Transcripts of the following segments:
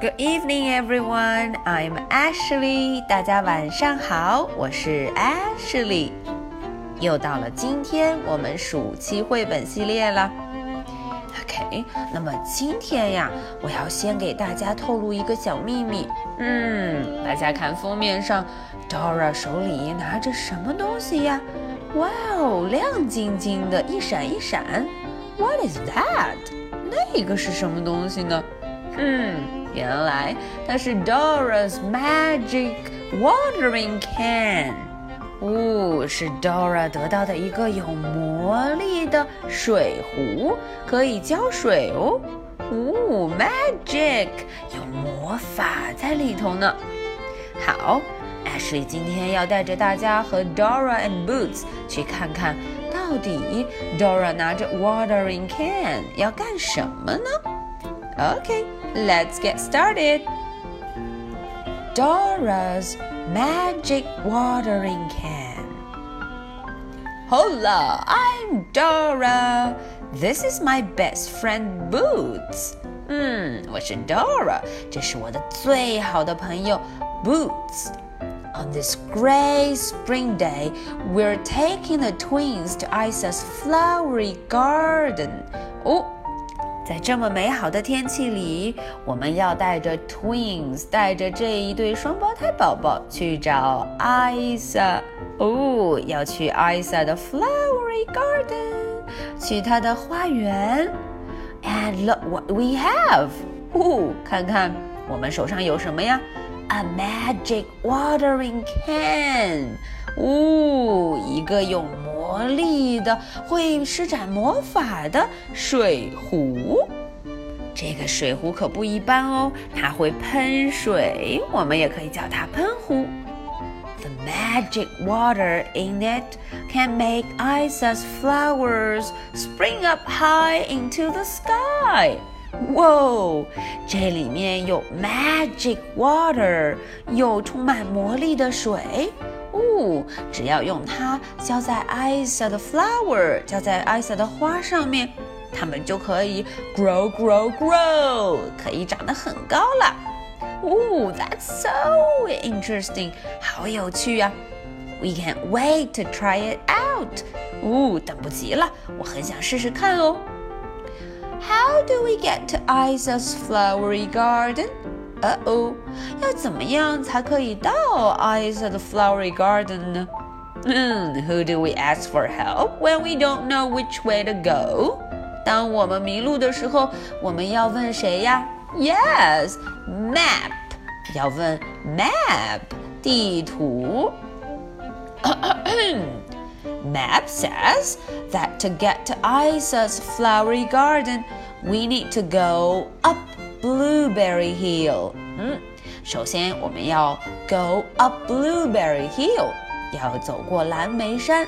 Good evening, everyone. I'm Ashley. 大家晚上好，我是 Ashley。又到了今天我们暑期绘本系列了。OK，那么今天呀，我要先给大家透露一个小秘密。嗯，大家看封面上，Dora 手里拿着什么东西呀？哇哦，亮晶晶的，一闪一闪。What is that？那个是什么东西呢？嗯。原来它是 Dora's magic watering can，哦，是 Dora 得到的一个有魔力的水壶，可以浇水哦。哦，magic 有魔法在里头呢。好，Ashley 今天要带着大家和 Dora and Boots 去看看到底 Dora 拿着 watering can 要干什么呢 ？OK。Let's get started. Dora's magic watering can. Hola, I'm Dora. This is my best friend Boots. 嗯，我是 Dora，这是我的最好的朋友 Boots。On this gray spring day, we're taking the twins to Isa's flowery garden. 哦。 在这么美好的天气里，我们要带着 twins，带着这一对双胞胎宝宝去找艾莎。哦，要去艾莎的 flowery garden，去她的花园。And look what we have！哦，看看我们手上有什么呀？A magic watering can！呜、哦，一个有魔力的、会施展魔法的水壶。这个水壶可不一般哦，它会喷水，我们也可以叫它喷壶。The magic water in it can make Isa's flowers spring up high into the sky. 哇，这里面有 magic water，有充满魔力的水。哦，只要用它浇在艾莎的 flower，浇在艾莎的花上面，它们就可以 grow grow grow，可以长得很高了。哦，That's so interesting，好有趣啊！We can't wait to try it out。哦，等不及了，我很想试试看哦。How do we get to Isa's flowery garden？呃哦，要怎么样才可以到 Isa 的 flowery garden 呢？嗯，Who do we ask for help when we don't know which way to go？当我们迷路的时候，我们要问谁呀？Yes，map，要问 map 地图。Map says that to get to Isa's flowery garden, we need to go up Blueberry Hill。嗯，首先我们要 go up Blueberry Hill，要走过蓝莓山，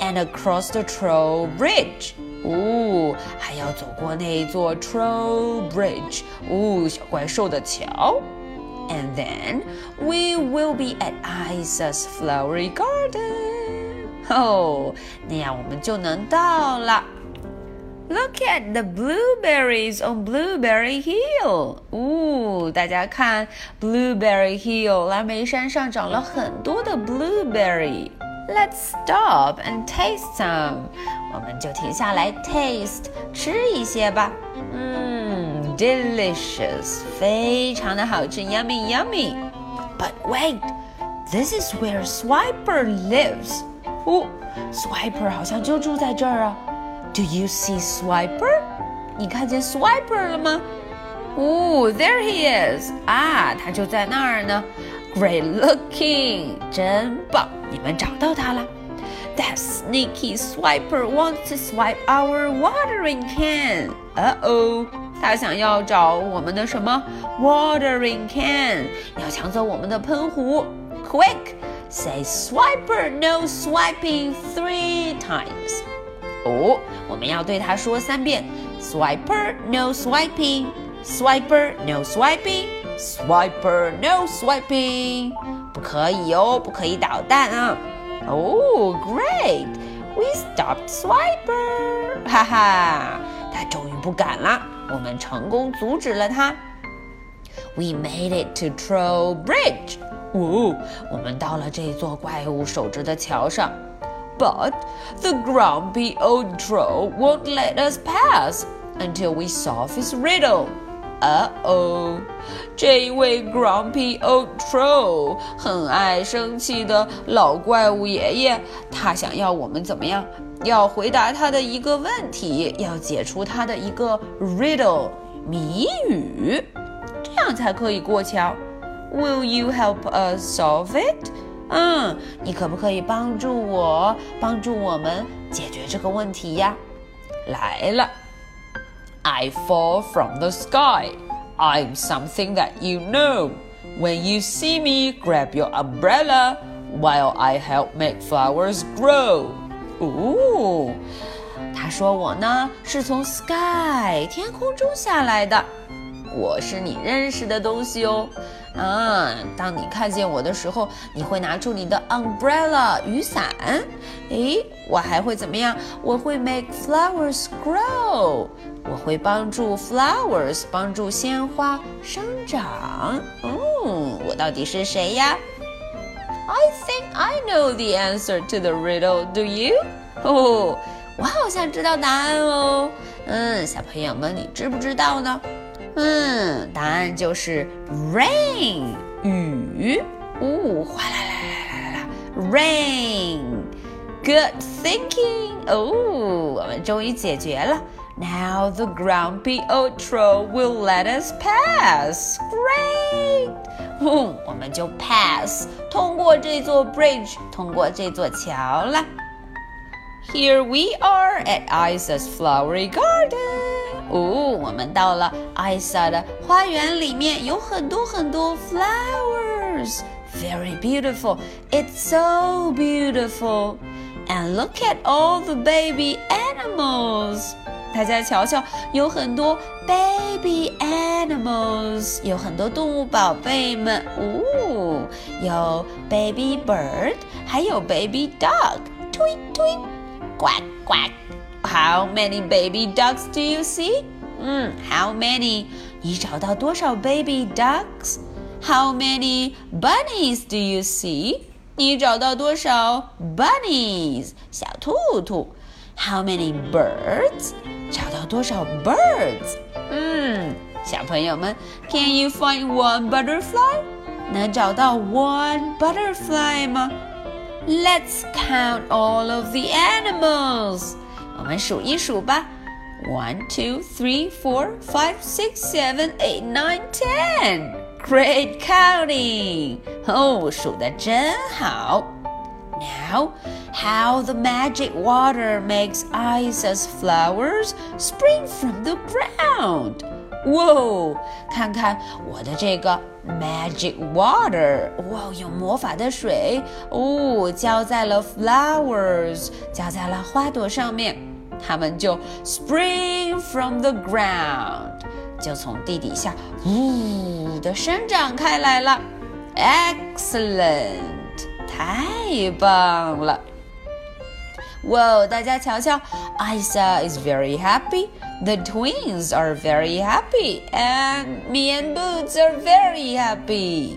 and across the Troll Bridge。哦，还要走过那座 Troll Bridge，哦，小怪兽的桥。And then we will be at Isa's flowery garden。哦，那样我们就能到了。 Look at the blueberries on Blueberry Hill。哦，大家看，Blueberry Hill 蓝莓山上长了很多的 blueberry。Let's stop and taste some。我们就停下来 taste 吃一些吧。嗯，delicious，非常的好吃，yummy yummy。But wait, this is where Swiper lives。哦，Swiper 好像就住在这儿啊。 do you see Swiper？你看见 Swiper 了吗？哦，There he is！啊，他就在那儿呢。Great looking，真棒！你们找到他了。That sneaky Swiper wants to swipe our watering can。呃哦，他想要找我们的什么？Watering can，要抢走我们的喷壶。Quick，say Swiper no swiping three times。 哦，我们要对他说三遍：Swiper no swiping，Swiper no swiping，Swiper no swiping。不可以哦，不可以捣蛋啊！哦，Great，we stopped Swiper，哈哈，他终于不敢了，我们成功阻止了他。We made it to Troll Bridge. 哦，我们到了这座怪物守着的桥上。But the grumpy old troll won't let us pass until we solve his riddle. Uh oh，这一位 grumpy old troll 很爱生气的老怪物爷爷，他想要我们怎么样？要回答他的一个问题，要解除他的一个 riddle 谜语，这样才可以过桥。Will you help us solve it？ 嗯，你可不可以帮助我，帮助我们解决这个问题呀？来了，I fall from the sky. I'm something that you know. When you see me, grab your umbrella while I help make flowers grow. 哦，他说我呢是从 sky 天空中下来的，我是你认识的东西哦。嗯，当你看见我的时候，你会拿出你的 umbrella 雨伞。诶，我还会怎么样？我会 make flowers grow，我会帮助 flowers 帮助鲜花生长。嗯，我到底是谁呀？I think I know the answer to the riddle. Do you? 哦，我好像知道答案哦。嗯，小朋友们，你知不知道呢？嗯，答案就是 rain 雨，呜，哗啦啦啦啦啦啦，rain。Good thinking，哦，我们终于解决了。Now the grumpy old troll will let us pass. Great，嗯，我们就 pass 通过这座 bridge，通过这座桥了。Here we are at Isa's flowery garden. 哦，我们到了艾莎的花园里面，有很多很多 flowers。Very beautiful. It's so beautiful. And look at all the baby animals. 大家瞧瞧，有很多 baby animals，有很多动物宝贝们。哦，有 baby bird，还有 baby dog。tweet tweet，呱呱。How many baby ducks do you see? 嗯，How many？你找到多少 baby ducks？How many bunnies do you see？你找到多少 bunnies 小兔兔？How many birds？找到多少 birds？嗯，小朋友们，Can you find one butterfly？能找到 one butterfly 吗？Let's count all of the animals. 我们数一数吧。One, two, three, four, five, six, seven, eight, nine, ten. Great counting! 哦，数的真好。Now, how the magic water makes Isa's flowers spring from the ground. 哇哦，看看我的这个 magic water，哇，有魔法的水哦，浇在了 flowers，浇在了花朵上面，它们就 spring from the ground，就从地底下呜的生长开来了。Excellent，太棒了！哇，大家瞧瞧，Isa is very happy。The twins are very happy, and me and Boots are very happy.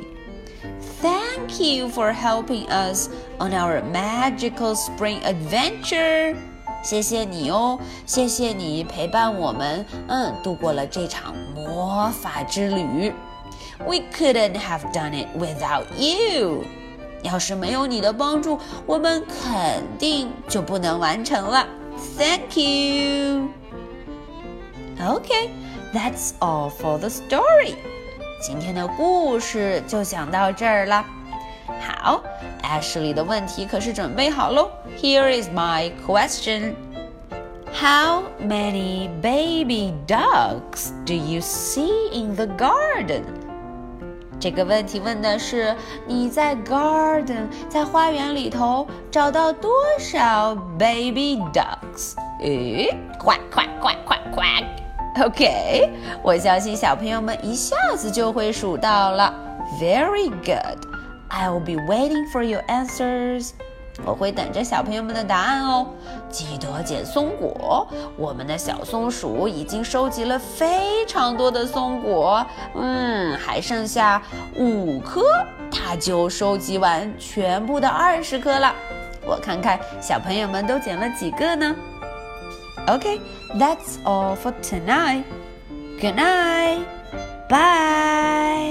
Thank you for helping us on our magical spring adventure. 谢谢你哦，谢谢你陪伴我们，嗯，度过了这场魔法之旅。We couldn't have done it without you. 要是没有你的帮助，我们肯定就不能完成了。Thank you. Okay, that's all for the story. 今天的故事就讲到这儿了。好，Ashley 的问题可是准备好喽。Here is my question. How many baby ducks do you see in the garden? 这个问题问的是你在 garden 在花园里头找到多少 baby ducks？诶，快快快快快！OK，我相信小朋友们一下子就会数到了。Very good. I will be waiting for your answers. 我会等着小朋友们的答案哦。记得捡松果，我们的小松鼠已经收集了非常多的松果，嗯，还剩下五颗，它就收集完全部的二十颗了。我看看小朋友们都捡了几个呢 OK，that's all for tonight. Good night. Bye.